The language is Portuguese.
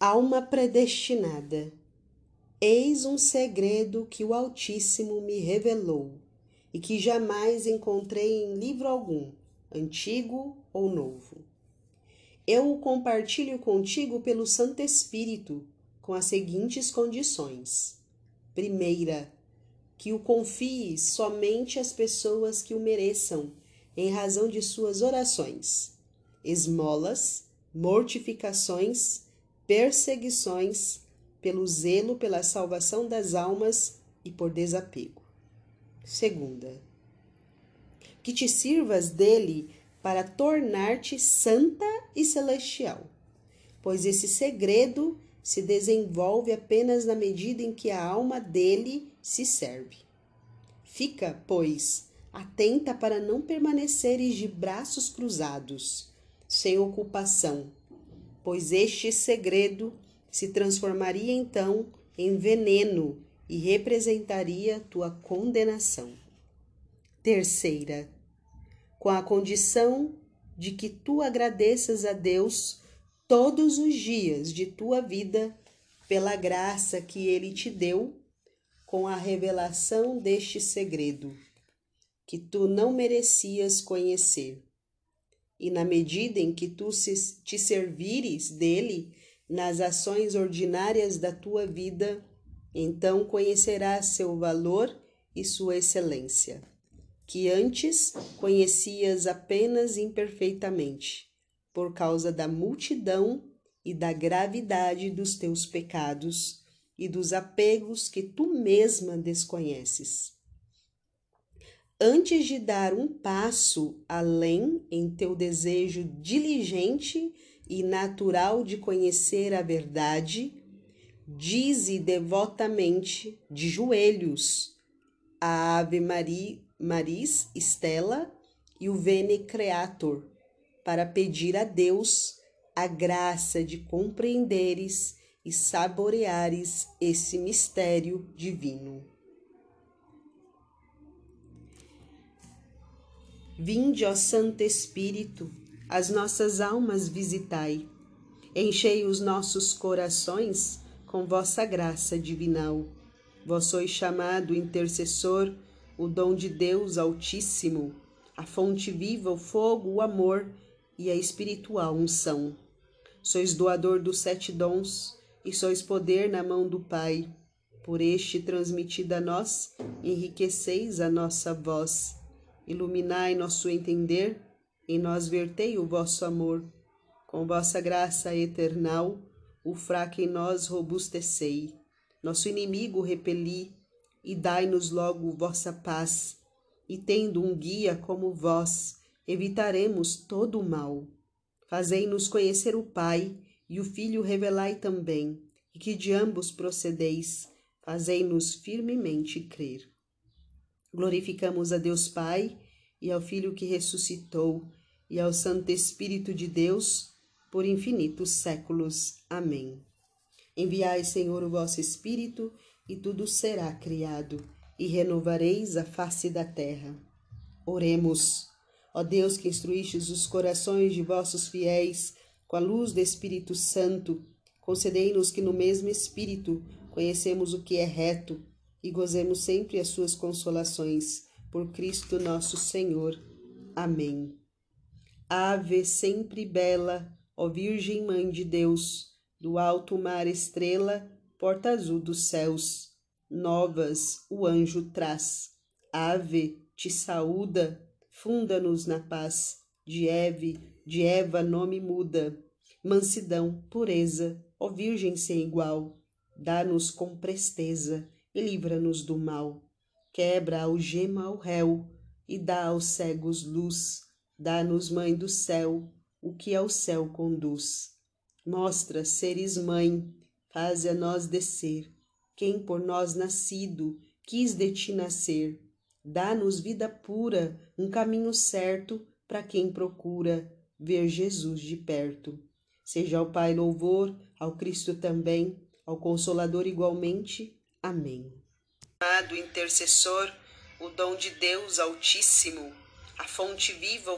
Alma predestinada. Eis um segredo que o Altíssimo me revelou e que jamais encontrei em livro algum, antigo ou novo. Eu o compartilho contigo pelo Santo Espírito, com as seguintes condições. Primeira, que o confie somente às pessoas que o mereçam, em razão de suas orações, esmolas, mortificações, perseguições, pelo zelo pela salvação das almas e por desapego. Segunda, que te sirvas dele para tornar-te santa e celestial, pois esse segredo se desenvolve apenas na medida em que a alma dele se serve. Fica, pois, atenta para não permaneceres de braços cruzados, sem ocupação, pois este segredo se transformaria então em veneno e representaria tua condenação. Terceira, com a condição de que tu agradeças a Deus todos os dias de tua vida pela graça que ele te deu com a revelação deste segredo que tu não merecias conhecer e na medida em que tu te servires dele nas ações ordinárias da tua vida, então conhecerás seu valor e sua excelência, que antes conhecias apenas imperfeitamente, por causa da multidão e da gravidade dos teus pecados e dos apegos que tu mesma desconheces antes de dar um passo além em teu desejo diligente e natural de conhecer a verdade, dize devotamente, de joelhos, a Ave Maria, Maris Stella e o Vene Creator, para pedir a Deus a graça de compreenderes e saboreares esse mistério divino. Vinde, ó Santo Espírito, as nossas almas visitai. Enchei os nossos corações com vossa graça divinal. Vós sois chamado intercessor, o dom de Deus Altíssimo, a fonte viva, o fogo, o amor e a espiritual unção. Sois doador dos sete dons e sois poder na mão do Pai. Por este transmitida a nós, enriqueceis a nossa voz iluminai nosso entender, em nós vertei o vosso amor. Com vossa graça eternal, o fraco em nós robustecei. Nosso inimigo repeli, e dai-nos logo vossa paz. E tendo um guia como vós, evitaremos todo o mal. Fazei-nos conhecer o Pai, e o Filho revelai também, e que de ambos procedeis, fazei-nos firmemente crer. Glorificamos a Deus Pai e ao Filho que ressuscitou e ao Santo Espírito de Deus por infinitos séculos. Amém. Enviai, Senhor, o vosso Espírito e tudo será criado e renovareis a face da terra. Oremos. Ó Deus que instruístes os corações de vossos fiéis com a luz do Espírito Santo, concedei-nos que no mesmo Espírito conhecemos o que é reto e gozemos sempre as suas consolações. Por Cristo nosso Senhor. Amém. Ave sempre bela, ó Virgem Mãe de Deus, do alto mar estrela, porta azul dos céus, novas o anjo traz. Ave, te saúda, funda-nos na paz, de Eve, de Eva nome muda, mansidão, pureza, ó Virgem sem igual, dá-nos com presteza e livra-nos do mal. Quebra a algema ao réu e dá aos cegos luz. Dá-nos, Mãe do céu, o que ao céu conduz. Mostra seres mãe, faze a nós descer. Quem por nós nascido quis de ti nascer. Dá-nos vida pura, um caminho certo para quem procura ver Jesus de perto. Seja ao Pai louvor, ao Cristo também, ao Consolador igualmente. Amém. Amado intercessor, o dom de Deus Altíssimo, a fonte viva,